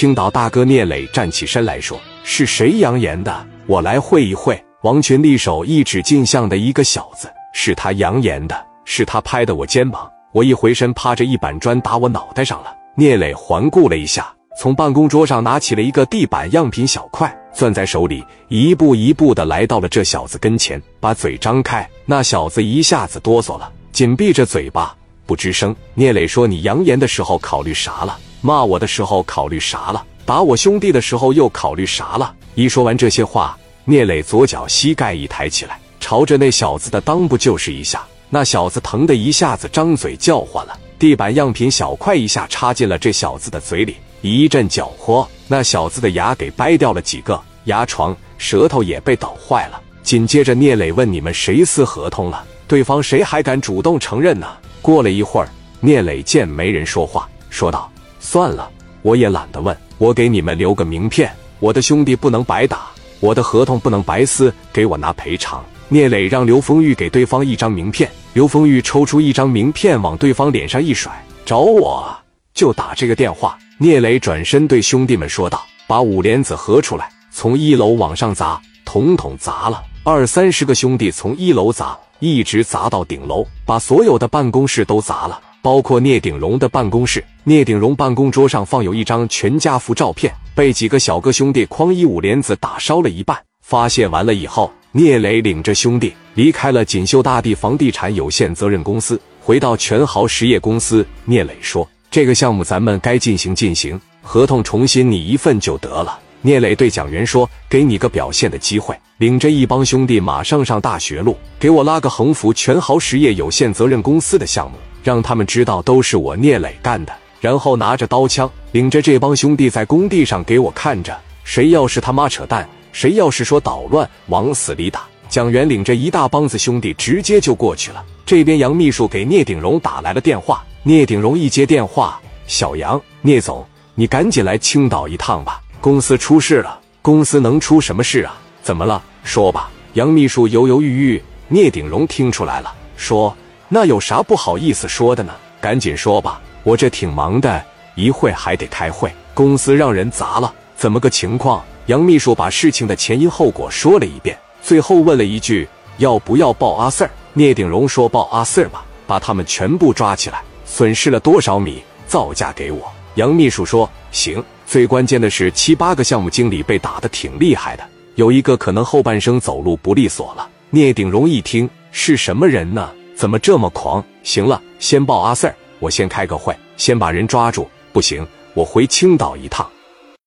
青岛大哥聂磊站起身来说：“是谁扬言的？我来会一会。”王群立手一指镜像的一个小子：“是他扬言的，是他拍的我肩膀。我一回身，趴着一板砖打我脑袋上了。”聂磊环顾了一下，从办公桌上拿起了一个地板样品小块，攥在手里，一步一步的来到了这小子跟前，把嘴张开。那小子一下子哆嗦了，紧闭着嘴巴，不吱声。聂磊说：“你扬言的时候考虑啥了？骂我的时候考虑啥了？打我兄弟的时候又考虑啥了？”一说完这些话，聂磊左脚膝盖一抬起来，朝着那小子的裆部就是一下。那小子疼的一下子张嘴叫唤了。地板样品小块一下插进了这小子的嘴里，一阵搅和，那小子的牙给掰掉了几个，牙床、舌头也被捣坏了。紧接着，聂磊问：“你们谁撕合同了？对方谁还敢主动承认呢？”过了一会儿，聂磊见没人说话，说道：“算了，我也懒得问。我给你们留个名片，我的兄弟不能白打，我的合同不能白撕，给我拿赔偿。”聂磊让刘丰玉给对方一张名片，刘丰玉抽出一张名片往对方脸上一甩：“找我就打这个电话。”聂磊转身对兄弟们说道：“把五莲子合出来，从一楼往上砸，统统砸了。”二三十个兄弟从一楼砸，一直砸到顶楼，把所有的办公室都砸了，包括聂鼎荣的办公室。聂鼎荣办公桌上放有一张全家福照片，被几个小哥兄弟哐一五莲子打烧了一半。发泄完了以后。聂磊领着兄弟离开了锦绣大地房地产有限责任公司，回到全豪实业公司。聂磊说：“这个项目咱们该进行进行，合同重新拟一份就得了。”聂磊对蒋元说：“给你个表现的机会，领着一帮兄弟马上上大学路，给我拉个横幅‘全豪实业有限责任公司’的项目，让他们知道都是我聂磊干的。然后拿着刀枪，领着这帮兄弟在工地上给我看着，谁要是他妈扯淡。”谁要是说捣乱，往死里打！蒋元领着一大帮子兄弟直接就过去了。这边杨秘书给聂鼎荣打来了电话，聂鼎荣一接电话：“小杨，聂总，你赶紧来青岛一趟吧，公司出事了。公司能出什么事啊？怎么了？说吧。”杨秘书犹犹豫豫，聂鼎荣听出来了，说：“那有啥不好意思说的呢？赶紧说吧，我这挺忙的，一会还得开会。公司让人砸了，怎么个情况？”杨秘书把事情的前因后果说了一遍，最后问了一句：“要不要报阿 Sir？” 聂鼎荣说：“报阿 Sir 吧，把他们全部抓起来。损失了多少米，造价给我。”杨秘书说：“行。”最关键的是，七八个项目经理被打得挺厉害的，有一个可能后半生走路不利索了。聂鼎荣一听，是什么人呢？怎么这么狂？行了，先抱阿 Sir，我先开个会，先把人抓住。不行，我回青岛一趟。